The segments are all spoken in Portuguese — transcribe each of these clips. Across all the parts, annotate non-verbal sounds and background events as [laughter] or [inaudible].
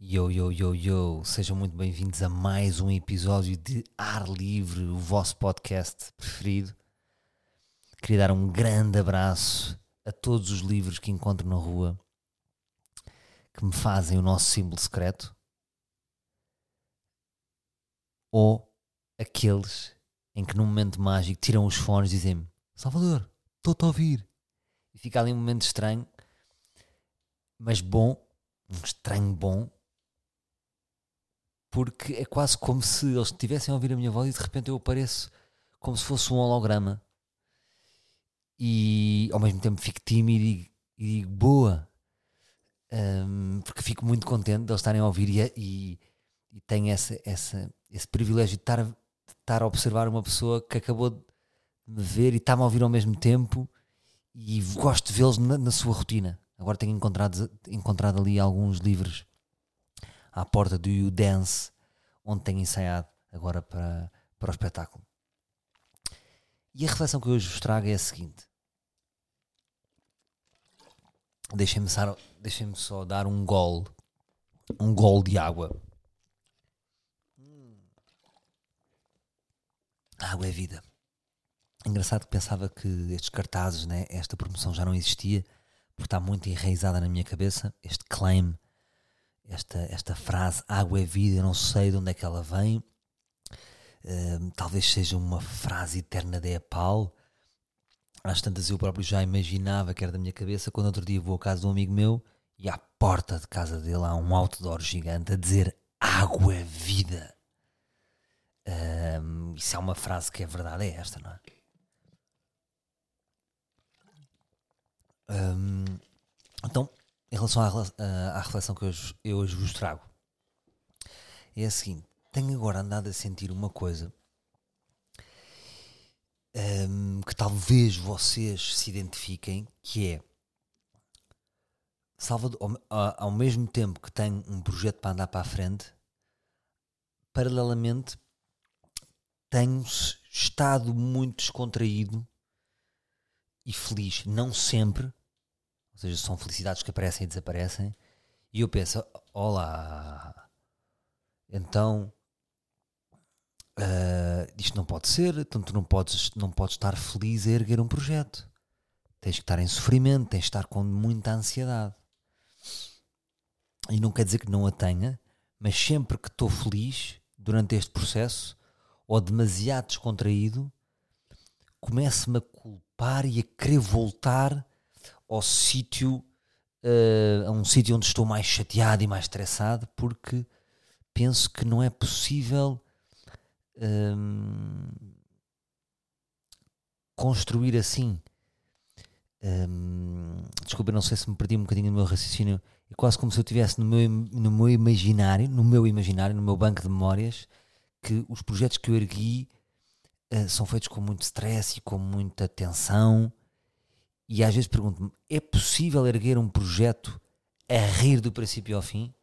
Yo, yo, yo, yo, sejam muito bem-vindos a mais um episódio de Ar Livre, o vosso podcast preferido. Queria dar um grande abraço a todos os livros que encontro na rua que me fazem o nosso símbolo secreto ou aqueles em que num momento mágico tiram os fones e dizem-me Salvador, estou-te a ouvir. E fica ali um momento estranho, mas bom, um estranho bom, porque é quase como se eles estivessem a ouvir a minha voz e de repente eu apareço como se fosse um holograma e ao mesmo tempo fico tímido e digo, e digo boa, um, porque fico muito contente de eles estarem a ouvir e, e, e tenho essa, essa, esse privilégio de estar, de estar a observar uma pessoa que acabou de me ver e está-me a ouvir ao mesmo tempo e gosto de vê-los na, na, sua rotina. Agora tenho encontrado, encontrado ali alguns livros à porta do You Dance, onde tenho ensaiado agora para, para o espetáculo. E a reflexão que hoje vos trago é a seguinte. Deixem-me só, deixem só dar um gol, um gol de água. A água é vida. Engraçado que pensava que estes cartazes, né, esta promoção já não existia, porque está muito enraizada na minha cabeça, este claim, esta, esta frase, água é vida, eu não sei de onde é que ela vem, uh, talvez seja uma frase eterna de Epal, às tantas eu próprio já imaginava que era da minha cabeça, quando outro dia vou à casa de um amigo meu, e à porta de casa dele há um outdoor gigante a dizer água é vida. Um, isso é uma frase que é verdade, é esta, não é? Um, então, em relação à, à, reflexão que eu hoje, vos trago, é a seguinte: tenho agora andado a sentir uma coisa um, que talvez vocês se identifiquem, que é Salvador, ao, ao mesmo tempo que tenho um projeto para andar para a frente, paralelamente tenho estado muito descontraído e feliz, não sempre, ou seja, são felicidades que aparecem e desaparecem. E eu penso: olá, então uh, isto não pode ser. Então tu não podes, não podes estar feliz a erguer um projeto. Tens que estar em sofrimento, tens que estar com muita ansiedade. E não quer dizer que não a tenha, mas sempre que estou feliz durante este processo ou demasiado descontraído, começo-me a culpar e a querer voltar ao sítio, uh, a um sítio onde estou mais chateado e mais estressado, porque penso que não é possível um, construir assim. Um, desculpa, não sei se me perdi um bocadinho no meu raciocínio. É quase como se eu estivesse no meu, no meu imaginário, no meu imaginário, no meu banco de memórias, que os projetos que eu ergui uh, são feitos com muito stress e com muita tensão e às vezes pergunto-me: é possível erguer um projeto a rir do princípio ao fim?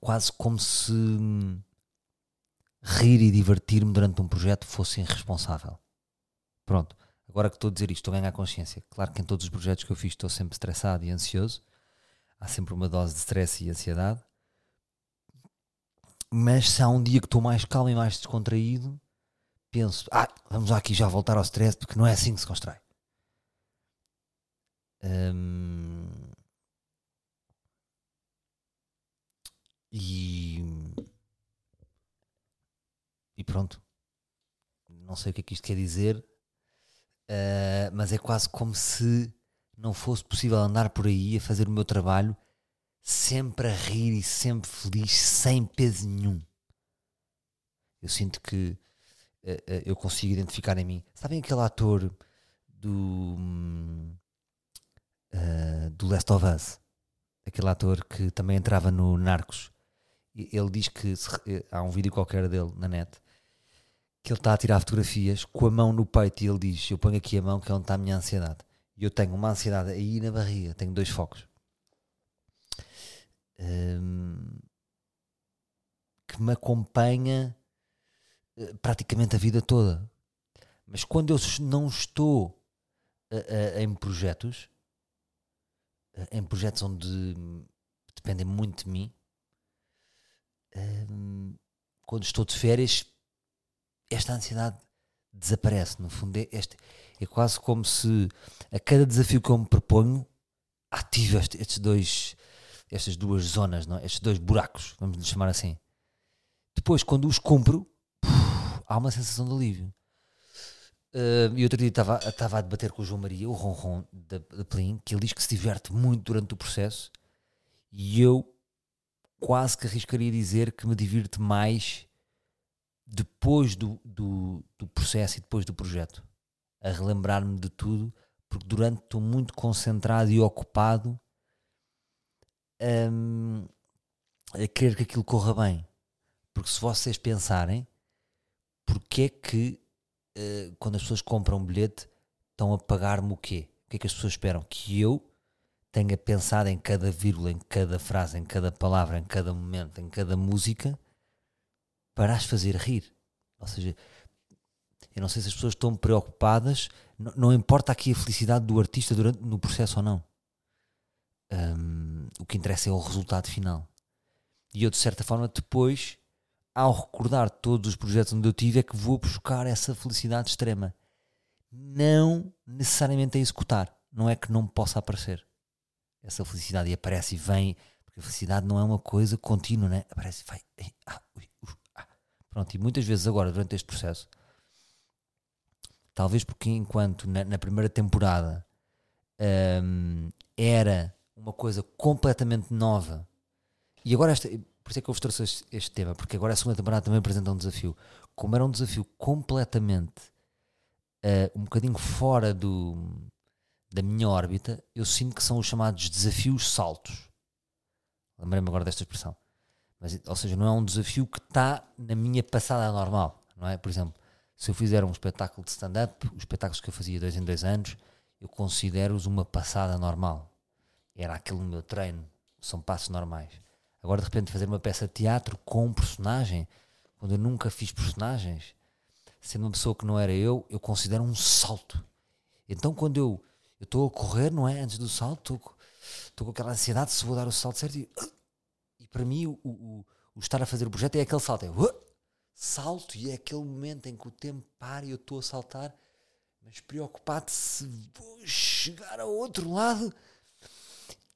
Quase como se rir e divertir-me durante um projeto fosse irresponsável. Pronto, agora que estou a dizer isto, estou a ganhar consciência. Claro que em todos os projetos que eu fiz estou sempre estressado e ansioso. Há sempre uma dose de stress e ansiedade. Mas se há um dia que estou mais calmo e mais descontraído, penso: ah, vamos aqui já voltar ao stress, porque não é assim que se constrói. Um, e, e pronto. Não sei o que é que isto quer dizer, uh, mas é quase como se não fosse possível andar por aí a fazer o meu trabalho sempre a rir e sempre feliz, sem peso nenhum. Eu sinto que uh, uh, eu consigo identificar em mim. Sabem aquele ator do. Hum, uh, do Last of Us, aquele ator que também entrava no Narcos. Ele diz que se, eh, há um vídeo qualquer dele na net que ele está a tirar fotografias com a mão no peito e ele diz: Eu ponho aqui a mão que é onde está a minha ansiedade. E eu tenho uma ansiedade aí na barriga, tenho dois focos um, que me acompanha uh, praticamente a vida toda. Mas quando eu não estou uh, uh, em projetos, em projetos onde dependem muito de mim, hum, quando estou de férias, esta ansiedade desaparece. No fundo, é, este, é quase como se a cada desafio que eu me proponho ative este, estes dois, estas duas zonas, não? É? estes dois buracos, vamos lhe chamar assim. Depois, quando os cumpro, há uma sensação de alívio. Uh, e outro dia estava, estava a debater com o João Maria, o Ronron da, da Plim, que ele diz que se diverte muito durante o processo e eu quase que arriscaria dizer que me divirto mais depois do, do, do processo e depois do projeto, a relembrar-me de tudo, porque durante estou muito concentrado e ocupado um, a querer que aquilo corra bem. Porque se vocês pensarem, porque é que uh, quando as pessoas compram um bilhete estão a pagar-me o quê? O que é que as pessoas esperam? Que eu tenha pensado em cada vírgula, em cada frase, em cada palavra, em cada momento, em cada música para as fazer rir. Ou seja, eu não sei se as pessoas estão preocupadas, não, não importa aqui a felicidade do artista durante, no processo ou não. Um, o que interessa é o resultado final. E eu, de certa forma, depois ao recordar todos os projetos onde eu tive, é que vou buscar essa felicidade extrema. Não necessariamente a executar. Não é que não possa aparecer essa felicidade e aparece e vem, porque a felicidade não é uma coisa contínua, né? Aparece e vai. Ah, ui, ah. Pronto, e muitas vezes agora, durante este processo, talvez porque enquanto na, na primeira temporada hum, era uma coisa completamente nova, e agora esta por isso é que eu vos trouxe este, este, tema, porque agora a segunda temporada também apresenta um desafio. Como era um desafio completamente uh, um bocadinho fora do, da minha órbita, eu sinto que são os chamados desafios saltos. Lembrei-me agora desta expressão. Mas, ou seja, não é um desafio que está na minha passada normal, não é? Por exemplo, se eu fizer um espetáculo de stand-up, os espetáculos que eu fazia dois em dois anos, eu considero-os uma passada normal. Era aquele meu treino, são passos normais. Agora, de repente, fazer uma peça de teatro com um personagem, quando eu nunca fiz personagens, sendo uma pessoa que não era eu, eu considero um salto. Então, quando eu estou a correr, não é? Antes do salto, estou com aquela ansiedade se vou dar o salto certo e, e para mim, o, o, o, estar a fazer o projeto é aquele salto. É uh, salto e é aquele momento em que o tempo para e eu estou a saltar, mas preocupado se vou chegar ao outro lado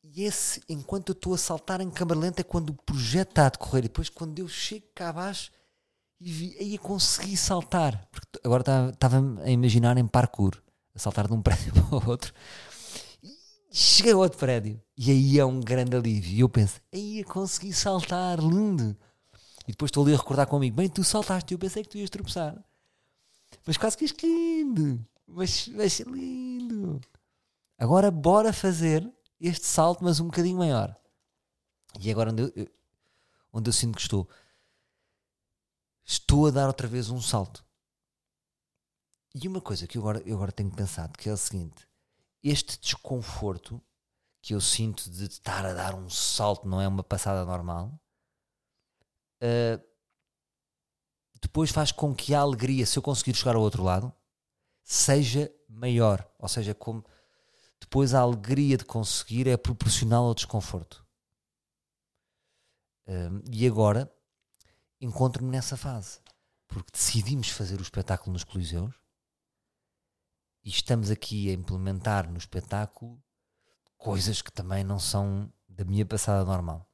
e esse, enquanto eu estou a saltar em câmara lenta, é quando o projeto está a decorrer. E depois, quando eu chego cá abaixo, e vi, aí consegui saltar. Porque agora estava a imaginar em parkour, a saltar de um [laughs] prédio para o outro. E cheguei a outro prédio. E aí é um grande alívio. E eu penso, aí eu consegui saltar, lindo. E depois estou ali a recordar comigo, bem, tu saltaste, eu pensei que tu ias tropeçar. Mas quase que isto lindo. Mas lindo. Agora bora fazer este salto, mas um bocadinho maior. E agora onde eu, onde eu sinto que estou, estou a dar outra vez um salto. E uma coisa que eu agora, eu agora tenho pensado, que é o seguinte, este desconforto que eu sinto de estar a dar um salto, não é uma passada normal, uh, depois faz com que a alegria, se eu conseguir chegar ao outro lado, seja maior. Ou seja, como depois a alegria de conseguir é proporcional ao desconforto. E agora encontro-me nessa fase, porque decidimos fazer o espetáculo nos Coliseus e estamos aqui a implementar no espetáculo coisas que também não são da minha passada normal.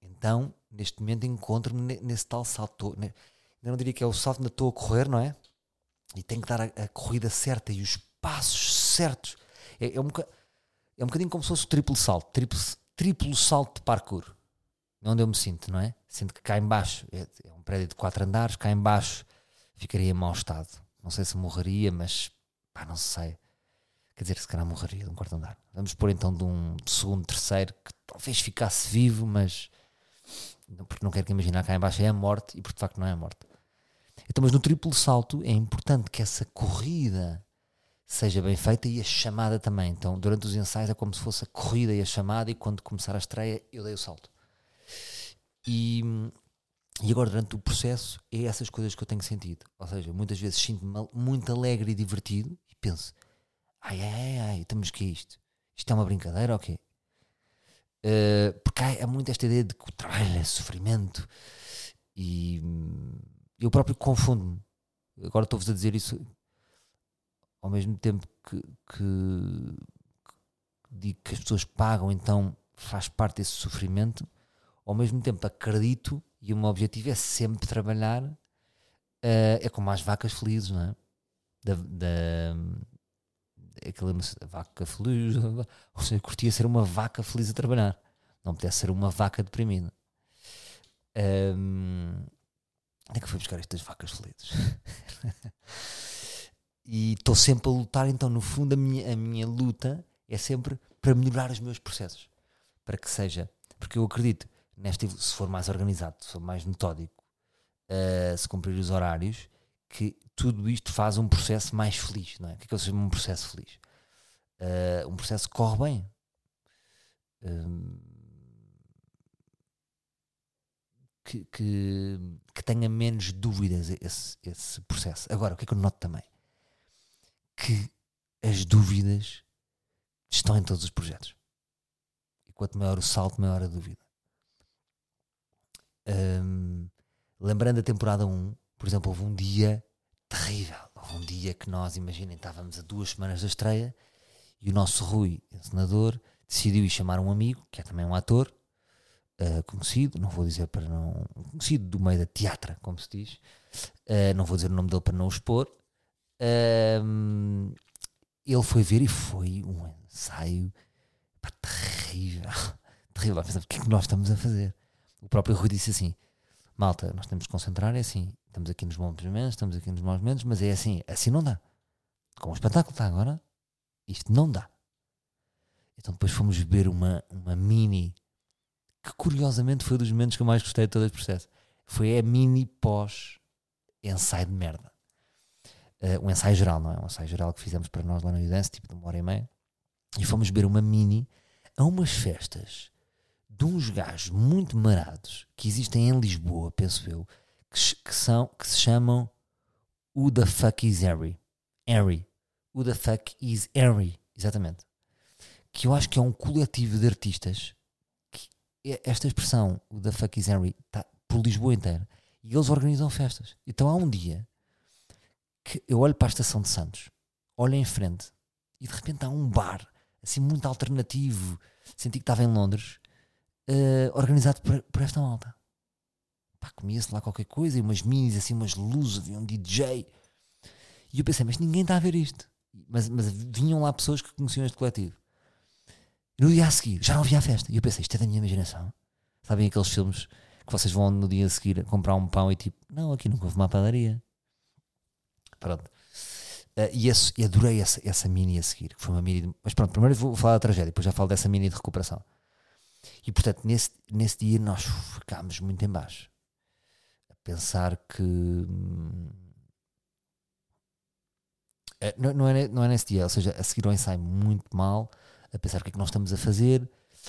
Então, neste momento, encontro-me nesse tal salto. Ainda não diria que é o salto, ainda estou a correr, não é? E tenho que dar a, a corrida certa e os passos certos é, é, um, é um bocadinho como se fosse o triplo salto, triplo, triplo salto de parkour. Onde eu me sinto, não é? Sinto que cá embaixo é, é um prédio de quatro andares, cá embaixo ficaria em mau estado. Não sei se morreria, mas pá, não sei. Quer dizer, se calhar morreria de um quarto andar. Vamos pôr então de um segundo, terceiro, que talvez ficasse vivo, mas porque não quero que imaginar cá embaixo é a morte e por de facto não é a morte. Então, mas no triplo salto é importante que essa corrida seja bem feita e a chamada também. Então, durante os ensaios é como se fosse a corrida e a chamada, e quando começar a estreia, eu dei o salto. E, e agora, durante o processo, é essas coisas que eu tenho sentido. Ou seja, muitas vezes sinto-me muito alegre e divertido e penso: ai, ai, ai, estamos que é isto? Isto é uma brincadeira ou okay? quê? Uh, porque porque há, há muito esta ideia de que o trabalho é sofrimento e hum, eu próprio confundo-me. Agora estou-vos a dizer isso ao mesmo tempo que, que, que digo que as pessoas pagam, então faz parte desse sofrimento, ao mesmo tempo acredito e o meu objetivo é sempre trabalhar. Uh, é como as vacas felizes, não é? Da, da, aquele, vaca feliz, [laughs] ou seja, curtia ser uma vaca feliz a trabalhar, não pudesse ser uma vaca deprimida. Um, onde é que eu fui buscar estas vacas felizes? [laughs] e estou sempre a lutar, então, no fundo, a minha, a minha luta é sempre para melhorar os meus processos, para que seja, porque eu acredito, neste, se for mais organizado, se for mais metódico, uh, se cumprir os horários, que tudo isto faz um processo mais feliz, não é? O que é que eu chamo um processo feliz? Uh, um processo que corre bem. Um, que, que, que, tenha menos dúvidas esse, esse processo. Agora, o que é que eu noto também? Que as dúvidas estão em todos os projetos. E quanto maior o salto, maior a dúvida. Um, lembrando a temporada 1, por exemplo, houve um dia terrível. Houve um dia que nós, imaginem, estávamos a duas semanas da estreia e o nosso Rui, senador, decidiu ir chamar um amigo, que é também um ator, uh, conhecido, não vou dizer para não. conhecido do meio da teatra, como se diz, uh, não vou dizer o nome dele para não o expor. Uh, ele foi ver e foi um ensaio pá, terrível. [laughs] terrível. o que é que nós estamos a fazer? O próprio Rui disse assim: malta, nós temos que concentrar, é assim, estamos aqui nos bons momentos, estamos aqui nos maus momentos, mas é assim, assim não dá. Com o espetáculo está agora, isto não dá. Então depois fomos ver uma, uma mini, que curiosamente foi dos momentos que eu mais gostei de todo este processo. Foi a mini pós ensaio de merda. Uh, um ensaio geral, não é? Um ensaio geral que fizemos para nós lá no Udance, tipo de uma hora e meia. E fomos ver uma mini a umas festas de uns gajos muito marados que existem em Lisboa, penso eu, que, que são, que se chamam Who the fuck is Harry? Harry. Who the fuck is Harry? Exatamente. Que eu acho que é um coletivo de artistas esta expressão, Who the fuck is Harry, está por Lisboa inteira. E eles organizam festas. Então há um dia que eu olho para a estação de Santos, olho em frente e de repente há um bar assim muito alternativo. Senti que estava em Londres uh, organizado por, por, esta malta. Pá, comia-se lá qualquer coisa e umas minis, assim, umas luzes, havia um DJ. E eu pensei, mas ninguém está a ver isto. Mas, mas vinham lá pessoas que conheciam este coletivo. E no dia a seguir, já não havia a festa. E eu pensei, isto é da minha imaginação. Sabem aqueles filmes que vocês vão no dia a seguir comprar um pão e tipo, não, aqui nunca houve uma padaria. Pronto. Uh, e, esse, e adorei essa, essa mini a seguir, que foi uma mini. De, mas pronto, primeiro vou falar da tragédia, depois já falo dessa mini de recuperação. E portanto, nesse, nesse dia nós ficámos muito em baixo. A pensar que. Hum, é, não, não, é, não é nesse dia, ou seja, a seguir ao ensaio muito mal, a pensar o que é que nós estamos a fazer.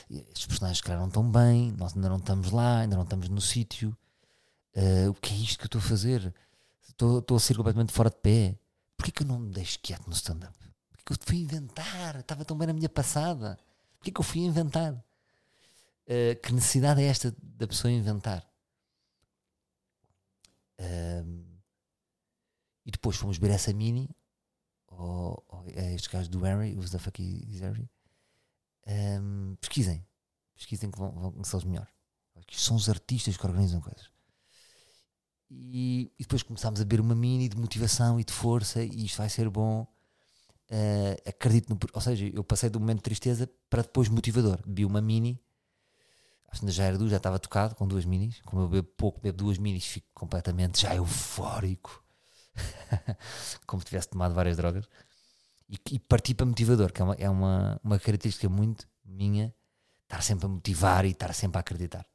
Estes personagens, que não estão bem, nós ainda não estamos lá, ainda não estamos no sítio. Uh, o que é isto que eu estou a fazer? Estou, a ser completamente fora de pé. Porquê que eu não me deixo quieto no stand-up? Porquê que eu fui inventar? Estava tão bem na minha passada. Porquê que eu fui inventar? Uh, que necessidade é esta da pessoa inventar? Uh, e depois fomos ver essa mini, ou, ou estes gajos do Harry, os da Fuck is Harry. Um, pesquisem, pesquisem que vão, vão conhecê-los melhor. São os artistas que organizam coisas. E, e, depois começámos a ver uma mini de motivação e de força, e isto vai ser bom. Uh, acredito no. Ou seja, eu passei do momento de tristeza para depois motivador. Vi uma mini acho que já era duas, já estava tocado com duas minis. Como eu bebo pouco, bebo duas minis, fico completamente já eufórico. [laughs] Como se tivesse tomado várias drogas. E, e parti para motivador, que é, uma, é uma, uma característica muito minha, estar sempre a motivar e estar sempre a acreditar.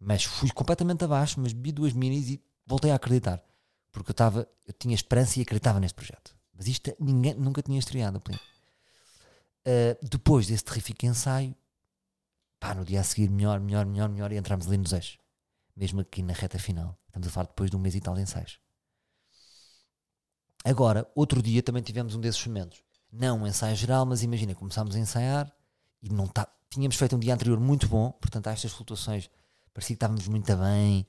Mas fui completamente abaixo, mas bebi duas minis e voltei a acreditar. Porque eu, estava, eu tinha esperança e acreditava neste projeto. Mas isto ninguém nunca tinha estreado. Uh, depois desse terrífico ensaio, pá, no dia a seguir, melhor, melhor, melhor, melhor, e entramos ali nos eixos. Mesmo aqui na reta final. Estamos a falar depois de um mês e tal de ensaios. Agora, outro dia também tivemos um desses momentos. Não um ensaio geral, mas imagina, começámos a ensaiar e não tá, tínhamos feito um dia anterior muito bom, portanto, há estas flutuações, parecia que estávamos muito bem.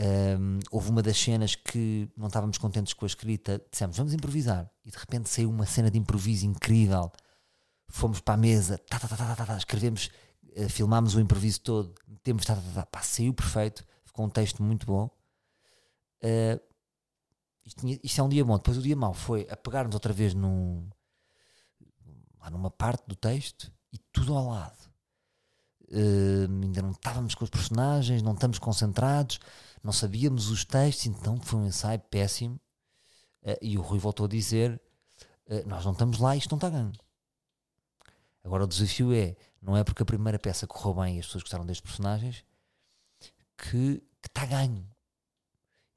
Um, houve uma das cenas que não estávamos contentes com a escrita, dissemos vamos improvisar, e de repente saiu uma cena de improviso incrível. Fomos para a mesa, tá, tá, tá, tá, tá, escrevemos, uh, filmámos o improviso todo, metemos, tá, tá, tá, pá, saiu perfeito, ficou um texto muito bom. Uh, isto, isto, é um dia bom. Depois o dia mau foi a pegarmos outra vez num, numa parte do texto e tudo ao lado. Uh, ainda não estávamos com os personagens, não estamos concentrados, não sabíamos os textos, então foi um ensaio péssimo. Uh, e o Rui voltou a dizer: uh, Nós não estamos lá, isto não está ganho. Agora o desafio é: não é porque a primeira peça correu bem e as pessoas gostaram destes personagens que, está ganho.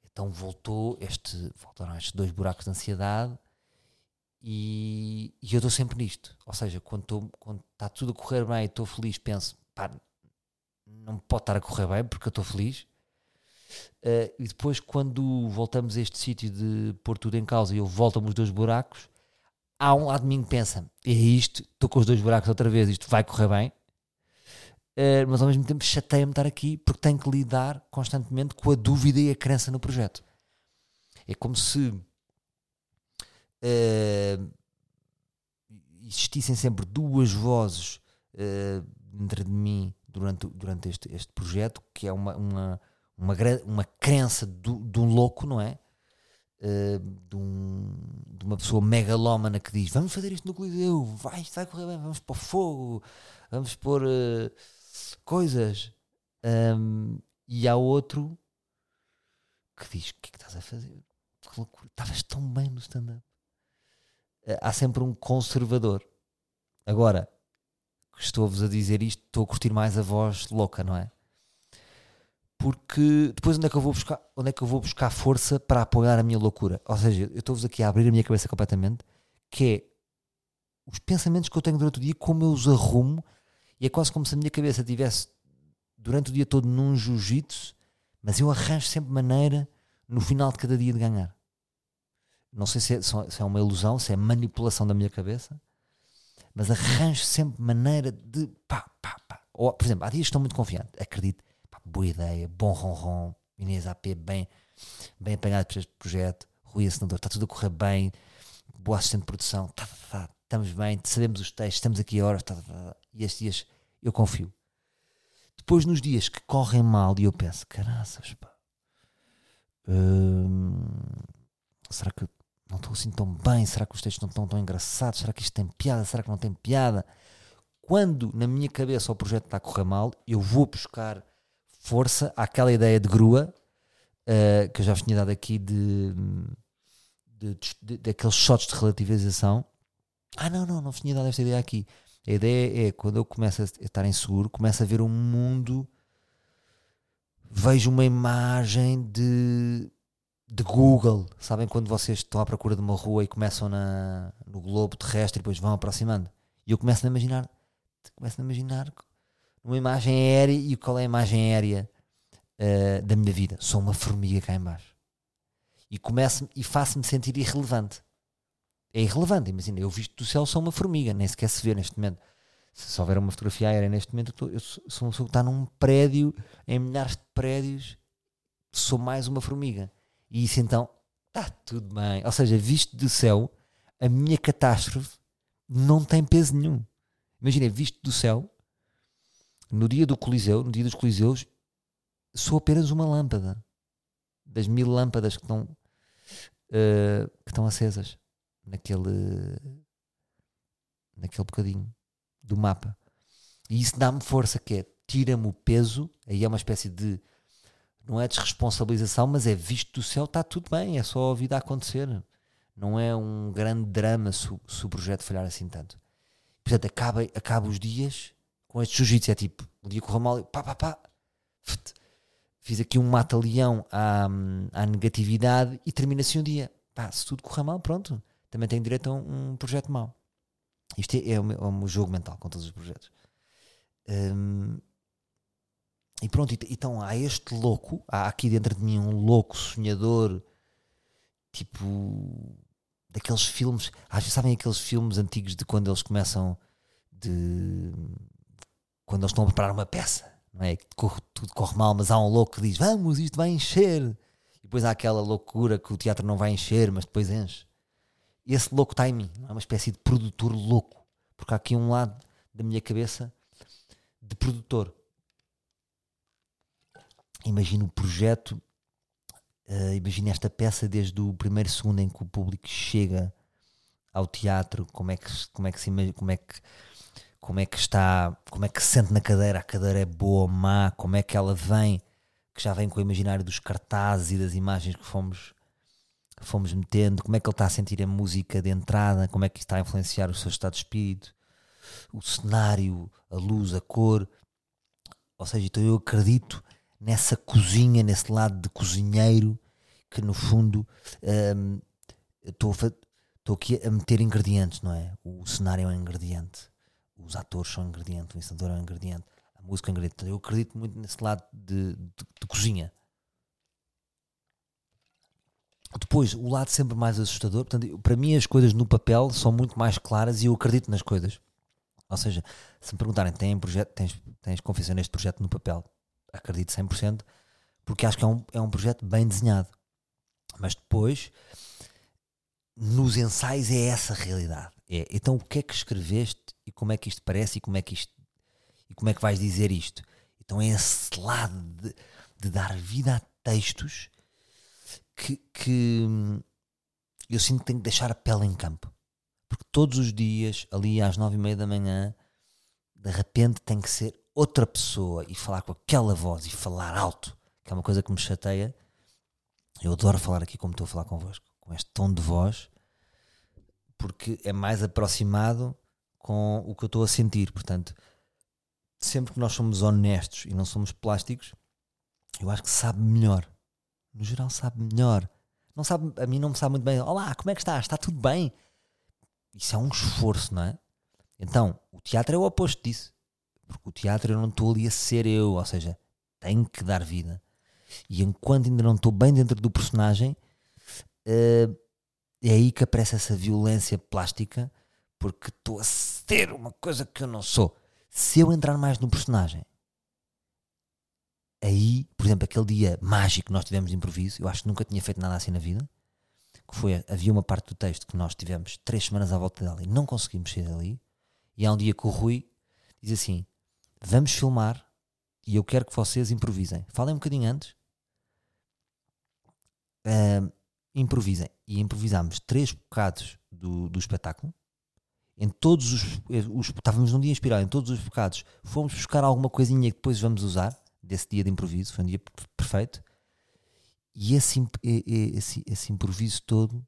Então voltou este, voltaram estes dois buracos de ansiedade e, e eu estou sempre nisto. Ou seja, quando está tudo a correr bem e estou feliz, penso, pá, não pode estar a correr bem porque eu estou feliz. Uh, e depois, quando voltamos a este sítio de pôr tudo em causa e eu volto-me os dois buracos, há um lado de mim que pensa: é isto, estou com os dois buracos outra vez, isto vai correr bem. Uh, mas ao mesmo tempo chateia-me estar aqui porque tenho que lidar constantemente com a dúvida e a crença no projeto. É como se uh, existissem sempre duas vozes uh, dentro de mim durante, durante este, este projeto, que é uma, uma, uma, uma crença do, de um louco, não é? Uh, de, um, de, uma pessoa megalómana que diz vamos fazer isto no Coliseu, vai, vai correr bem, vamos pôr fogo, vamos pôr uh, coisas. Um, e há outro que diz: O que é que estás a fazer? Que loucura, estavas tão bem no stand-up. Uh, há sempre um conservador. Agora, estou-vos a dizer isto, estou a curtir mais a voz louca, não é? Porque depois onde é que eu vou buscar, onde é que eu vou buscar força para apoiar a minha loucura? Ou seja, eu estou-vos aqui a abrir a minha cabeça completamente, que é os pensamentos que eu tenho durante o dia, como eu os arrumo e é quase como se a minha cabeça estivesse durante o dia todo num jiu-jitsu, mas eu arranjo sempre maneira no final de cada dia de ganhar. Não sei se é, se é uma ilusão, se é manipulação da minha cabeça, mas arranjo sempre maneira de pá, pá, pá. Ou, por exemplo, há dias que estou muito confiante, acredito, boa ideia, bom ronron, Inês AP bem, bem apanhado para este projeto, Rui Assinador, está tudo a correr bem, boa assistente de produção, tá, tá, tá, estamos bem, sabemos os textos, estamos aqui a horas, tá, tá, tá, e estes dias eu confio. Depois, nos dias que correm mal, e eu penso, caraças, pá, hum, será que não estou assim tão bem? Será que os textos não estão tão engraçados? Será que isto tem piada? Será que não tem piada? Quando na minha cabeça o projeto está a correr mal, eu vou buscar força àquela ideia de grua uh, que eu já vos tinha dado aqui de, de, de, de, daqueles shots de relativização. Ah, não, não, não vos tinha dado esta ideia aqui. A ideia é quando eu começo a estar inseguro, começo a ver um mundo, vejo uma imagem de, de Google. Sabem quando vocês estão à procura de uma rua e começam na, no globo terrestre e depois vão aproximando? E eu começo a imaginar, começo a imaginar uma imagem aérea e qual é a imagem aérea uh, da minha vida? Sou uma formiga cá embaixo. E começo e faço-me sentir irrelevante é irrelevante. Imagina, eu visto do céu sou uma formiga, nem sequer se vê neste momento. Se houver uma fotografia aérea neste momento, eu, sou uma pessoa que está num prédio, em milhares de prédios, sou mais uma formiga. E isso então, está tudo bem. Ou seja, visto do céu, a minha catástrofe não tem peso nenhum. Imagina, visto do céu, no dia do Coliseu, no dia dos Coliseus, sou apenas uma lâmpada das mil lâmpadas que estão, uh, que estão acesas naquele naquele bocadinho do mapa. E isso dá-me força, que é tira-me o peso, aí é uma espécie de não é desresponsabilização, mas é visto do céu, está tudo bem, é só a vida a acontecer. Não é um grande drama se, se o projeto falhar assim tanto. Portanto, acaba, acaba os dias com este jiu-jitsu. É tipo, um dia correu mal, pá, pá, pá. Fiz aqui um mata-leão à, à negatividade e termina assim o dia. Pá, se tudo correr mal, pronto também tenho direito a um, um projeto mau. Isto é, é, o meu, é, o meu, jogo mental com todos os projetos. Um, e pronto, então há este louco, há aqui dentro de mim um louco sonhador, tipo daqueles filmes, às vezes sabem aqueles filmes antigos de quando eles começam de quando eles estão a preparar uma peça, não é? Tudo corre mal, mas há um louco que diz: Vamos, isto vai encher. E depois há aquela loucura que o teatro não vai encher, mas depois enche. Esse louco está em mim, é uma espécie de produtor louco, porque há aqui um lado da minha cabeça de produtor. Imagino o projeto, uh, imagino esta peça desde o primeiro segundo em que o público chega ao teatro, como é que, como é que se como é que como é que está, como é que se sente na cadeira, a cadeira é boa ou má, como é que ela vem, que já vem com o imaginário dos cartazes e das imagens que fomos, fomos metendo, como é que ele está a sentir a música de entrada, como é que está a influenciar o seu estado de espírito, o cenário, a luz, a cor. Ou seja, então eu acredito nessa cozinha, nesse lado de cozinheiro, que no fundo hum, estou um, aqui a meter ingredientes, não é? O cenário é um ingrediente os atores são ingrediente, o ensinador é um ingrediente, a música é um ingrediente. Eu acredito muito nesse lado de, de, de cozinha. Depois, o lado sempre mais assustador. Portanto, para mim, as coisas no papel são muito mais claras e eu acredito nas coisas. Ou seja, se me perguntarem, tem projeto, tens, tens confiança neste projeto no papel? Acredito 100%, porque acho que é um, é um projeto bem desenhado. Mas depois, nos ensaios, é essa a realidade. É, então, o que é que escreveste e como é que isto parece e como é que isto e como é que vais dizer isto. Então é esse lado de, de dar vida a textos que, que eu sinto que tenho que deixar a pele em campo. Porque todos os dias, ali às nove e meia da manhã, de repente tem que ser outra pessoa e falar com aquela voz e falar alto, que é uma coisa que me chateia. Eu adoro falar aqui como estou a falar convosco, com este tom de voz, porque é mais aproximado com o que eu estou a sentir. Portanto, sempre que nós somos honestos e não somos plásticos, eu acho que sabe melhor. No geral, sabe melhor. Não sabe, a mim não me sabe muito bem. Olá, como é que estás? Está tudo bem? Isso é um esforço, não é? Então, o teatro é o oposto disso. Porque o teatro eu não estou ali a ser eu, ou seja, tenho que dar vida. E enquanto ainda não estou bem dentro do personagem, uh, é aí que aparece essa violência plástica porque estou a ser uma coisa que eu não sou. Se eu entrar mais no personagem, aí, por exemplo, aquele dia mágico que nós tivemos de improviso, eu acho que nunca tinha feito nada assim na vida. Que foi, havia uma parte do texto que nós tivemos três semanas à volta dela e não conseguimos sair dali. E há um dia que o Rui diz assim: Vamos filmar e eu quero que vocês improvisem. Falem um bocadinho antes. Uh, improvisem. E improvisámos três bocados do, do espetáculo em todos os, os, estávamos num dia inspirado em todos os bocados, fomos buscar alguma coisinha que depois vamos usar desse dia de improviso, foi um dia perfeito. E esse, esse, esse improviso todo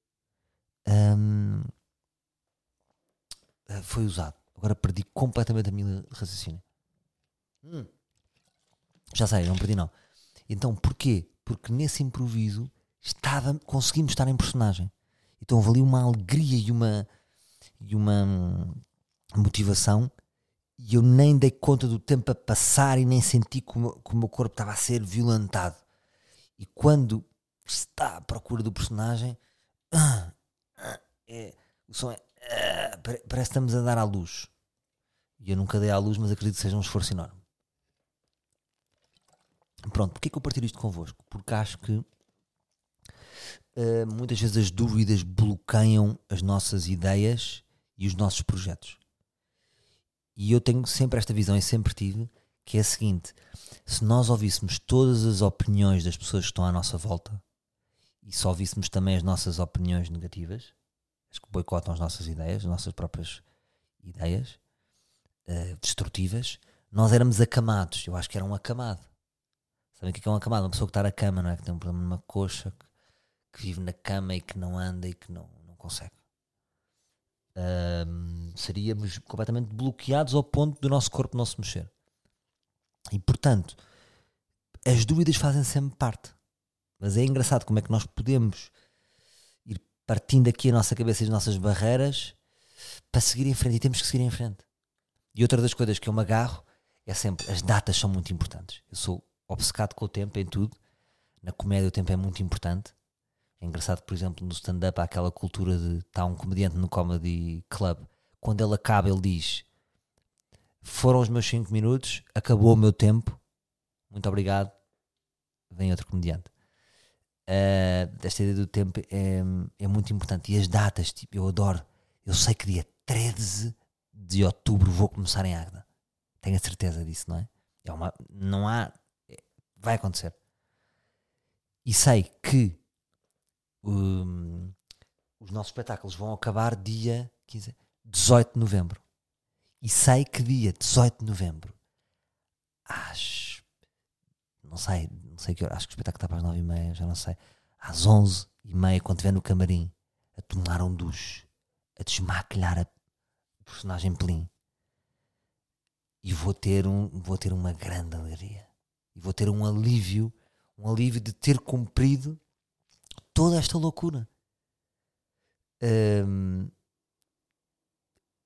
um, eh, foi usado. Agora perdi completamente a minha raciocínio. Hum. Já sei, não perdi não. Então porquê? Porque nesse improviso estava, conseguimos estar em personagem. Então houve ali uma alegria e uma e uma motivação e eu nem dei conta do tempo a passar e nem senti como, como o meu corpo estava a ser violentado. E quando está à procura do personagem, ah, ah, é, o som é. Ah, parece que estamos a dar à luz. E eu nunca dei à luz, mas acredito que seja um esforço enorme. Pronto, porquê que eu partilho isto convosco? Porque acho que uh, muitas vezes as dúvidas bloqueiam as nossas ideias e os nossos projetos. E eu tenho sempre esta visão e sempre tive, que é a seguinte: se nós ouvíssemos todas as opiniões das pessoas que estão à nossa volta e só ouvíssemos também as nossas opiniões negativas, as que boicotam as nossas ideias, as nossas próprias ideias uh, destrutivas, nós éramos acamados. Eu acho que era um acamado. Sabem o que é, é um acamado? Uma pessoa que está na cama, não é? Que tem um problema numa coxa, que, que vive na cama e que não anda e que não, não consegue um, seríamos completamente bloqueados ao ponto do nosso corpo não se mexer. E portanto, as dúvidas fazem sempre parte. Mas é engraçado como é que nós podemos ir partindo aqui a nossa cabeça e as nossas barreiras para seguir em frente. E temos que seguir em frente. E outra das coisas que eu me agarro é sempre as datas são muito importantes. Eu sou obcecado com o tempo em tudo. Na comédia o tempo é muito importante. É engraçado, por exemplo, no stand-up há aquela cultura de está um comediante no comedy club, quando ele acaba, ele diz Foram os meus 5 minutos, acabou o meu tempo. Muito obrigado. Vem outro comediante. Uh, esta ideia do tempo é, é muito importante. E as datas, tipo, eu adoro. Eu sei que dia 13 de outubro vou começar em Agda. Tenho a certeza disso, não é? é uma, não há. É, vai acontecer. E sei que um, os nossos espetáculos vão acabar dia 15, 18 de novembro. E sei que dia 18 de novembro, às. Não sei, não sei que hora, acho que o espetáculo está para as 9 e meia, já não sei. Às 11 e meia, quando estiver no camarim, a tomar um duche, a desmaquilhar a personagem Plim. E vou ter, um, vou ter uma grande alegria. E vou ter um alívio, um alívio de ter cumprido toda esta loucura. Um,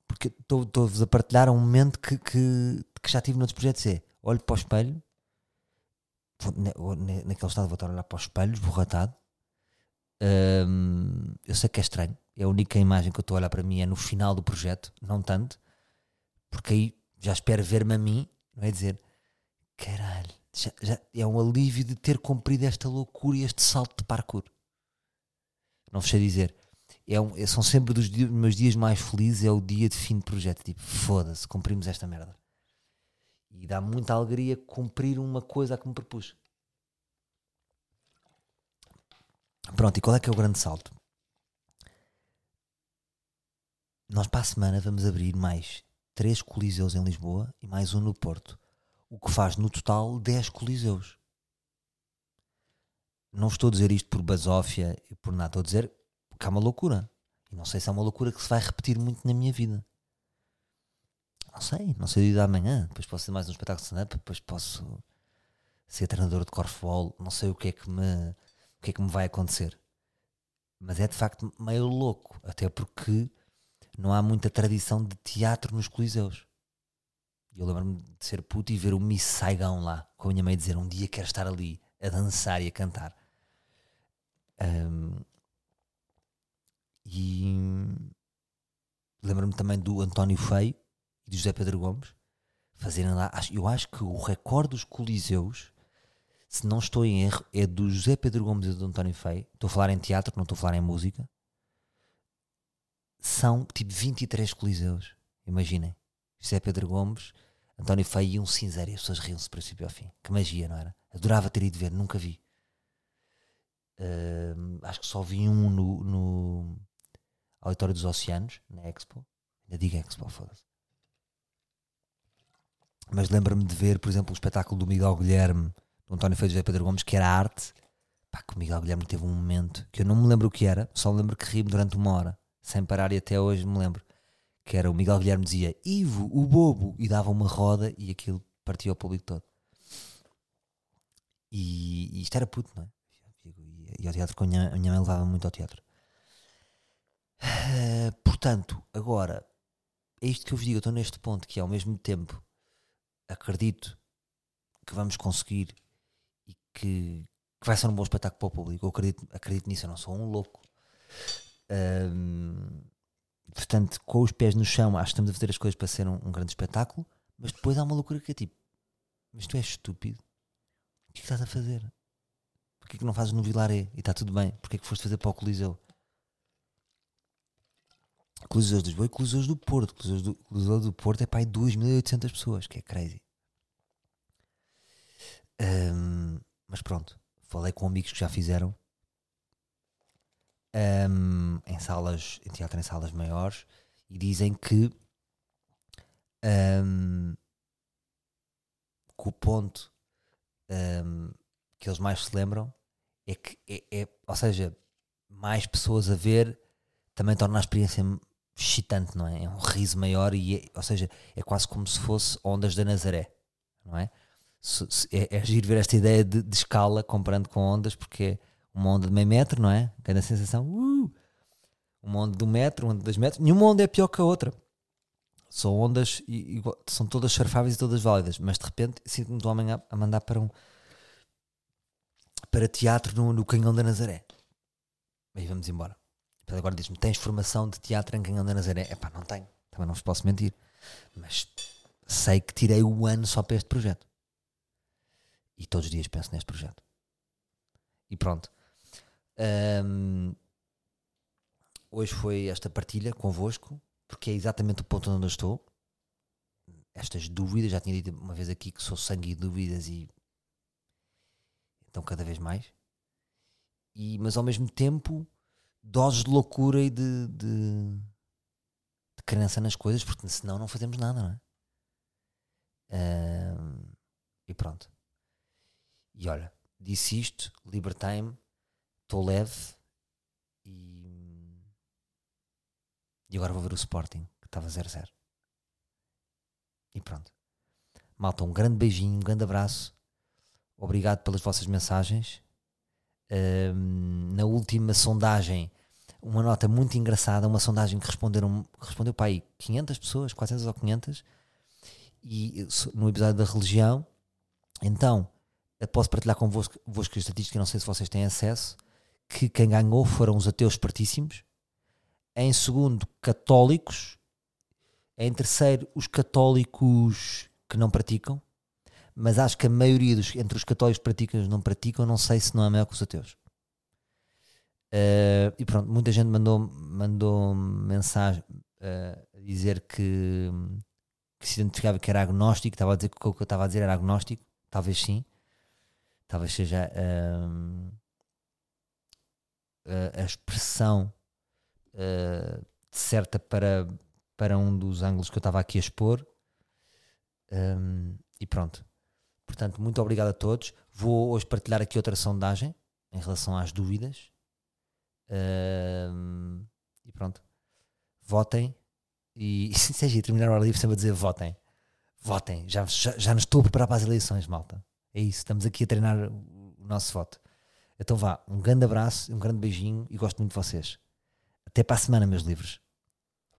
porque estou-vos a partilhar um momento que, que, que, já tive noutros projetos. É olho para o espelho, naquele estado vou estar a olhar para o espelho, esborratado. Um, eu sei que é estranho, é a única imagem que eu estou a olhar para mim é no final do projeto, não tanto, porque aí já espero ver-me a mim, não é dizer caralho, já, já, é um alívio de ter cumprido esta loucura e este salto de parkour. Não vos sei dizer. É um, são sempre dos dias, meus dias mais felizes, é o dia de fim de projeto. Tipo, foda-se, cumprimos esta merda. E dá muita alegria cumprir uma coisa a que me propus. Pronto, e qual é que é o grande salto? Nós para a semana vamos abrir mais três coliseus em Lisboa e mais um no Porto. O que faz no total 10 coliseus. Não estou a dizer isto por basófia e por nada, estou a dizer que é uma loucura. E não sei se é uma loucura que se vai repetir muito na minha vida. Não sei, não sei o dia de amanhã. Depois posso ser mais um espetáculo de stand-up, depois posso ser treinador de corfball, não sei o que é que me, o que é que me vai acontecer. Mas é de facto meio louco, até porque não há muita tradição de teatro nos coliseus. Eu lembro-me de ser puto e ver o Miss Saigão lá, com a minha mãe dizer um dia quero estar ali a dançar e a cantar. Um, e lembro-me também do António Feio e do José Pedro Gomes fazerem lá. Eu acho que o recorde dos Coliseus, se não estou em erro, é do José Pedro Gomes e do António Feio. Estou a falar em teatro, não estou a falar em música. São tipo 23 Coliseus. Imaginem. José Pedro Gomes, António Feio e um cinzeiro. E as pessoas riam-se do princípio ao fim. Que magia, não era? Adorava ter ido ver, nunca vi. Uh, acho que só vi um no, no Auditório dos Oceanos, na Expo. Ainda digo Expo, foda-se. Mas lembro-me de ver, por exemplo, o espetáculo do Miguel Guilherme, do António Feio José Pedro Gomes, que era arte. Pá, que o Miguel Guilherme teve um momento que eu não me lembro o que era, só lembro que ri-me durante uma hora, sem parar, e até hoje me lembro. Que era o Miguel Guilherme dizia Ivo, o bobo, e dava uma roda e aquilo partia ao público todo. E, e isto era puto, não é? E, ao teatro, com a minha, mãe levava muito ao teatro. Uh, portanto, agora, é isto que eu vos digo. Eu estou neste ponto que, ao mesmo tempo, acredito que vamos conseguir e que, que vai ser um bom espetáculo para o público. Eu acredito, acredito nisso, eu não sou um louco. Um, portanto, com os pés no chão, acho que estamos a fazer as coisas para ser um, um grande espetáculo. Mas depois há uma loucura que é tipo: Mas tu és estúpido que, é que estás a fazer? Porquê é que não fazes no Vilaré e está tudo bem? Porquê é que foste fazer para o Coliseu? Coliseus de Lisboa e Coliseus do Porto. Coliseus do, Coliseu do Porto é para aí 2.800 pessoas, que é crazy. Um, mas pronto, falei com amigos que já fizeram um, em salas, em teatro em salas maiores e dizem que, um, que o ponto que eles mais se lembram é que, é, é, ou seja, mais pessoas a ver também torna a experiência excitante, não é? É um riso maior e, é, ou seja, é quase como se fosse ondas da Nazaré, não é? Se, se, é, é ver esta ideia de, de, escala comparando com ondas, porque é uma onda de meio metro, não é? Grande sensação, uh! uma onda de um metro, uma onda de dois metros, nenhuma onda é pior que a outra. São ondas, são todas surfáveis e todas válidas, mas de repente sinto-me do homem a, a mandar para um para teatro no, no Canhão da Nazaré. Aí vamos embora. Agora diz-me: tens formação de teatro em Canhão da Nazaré? É pá, não tenho, também não vos posso mentir. Mas sei que tirei o ano só para este projeto. E todos os dias penso neste projeto. E pronto. Um, hoje foi esta partilha convosco, porque é exatamente o ponto onde eu estou. Estas dúvidas, já tinha dito uma vez aqui que sou sangue e dúvidas e então cada vez mais. E, mas ao mesmo tempo, doses de loucura e de, de, de crença nas coisas, porque senão não fazemos nada, não é? Um, e pronto. E olha, disse isto, libertei-me, estou leve e, e agora vou ver o Sporting, que estava 0-0. E pronto. Malta, um grande beijinho, um grande abraço. Obrigado pelas vossas mensagens. Um, na última sondagem, uma nota muito engraçada, uma sondagem que responderam, respondeu para aí 500 pessoas, 400 ou 500, e no episódio da religião. Então, posso partilhar convosco, convosco a estatística, não sei se vocês têm acesso, que quem ganhou foram os ateus partíssimos, em segundo, católicos, em terceiro, os católicos que não praticam, mas acho que a maioria dos, entre os católicos praticam e não praticam, não sei se não é maior que os ateus. Uh, e pronto, muita gente mandou, mandou mensagem uh, a dizer que, que se identificava que era agnóstico, estava a dizer que o que eu estava a dizer era agnóstico, talvez sim, talvez seja uh, a expressão certa para, para um dos ângulos que eu estava aqui a expor. Um, e pronto. Portanto, muito obrigado a todos. Vou hoje partilhar aqui outra sondagem em relação às dúvidas. Um, e pronto. Votem. E [laughs] seja terminar o ar livre sempre a dizer votem. Votem. Já, já, já nos estou a preparar para as eleições, malta. É isso. Estamos aqui a treinar o nosso voto. Então vá. Um grande abraço, um grande beijinho e gosto muito de vocês. Até para a semana, meus livros.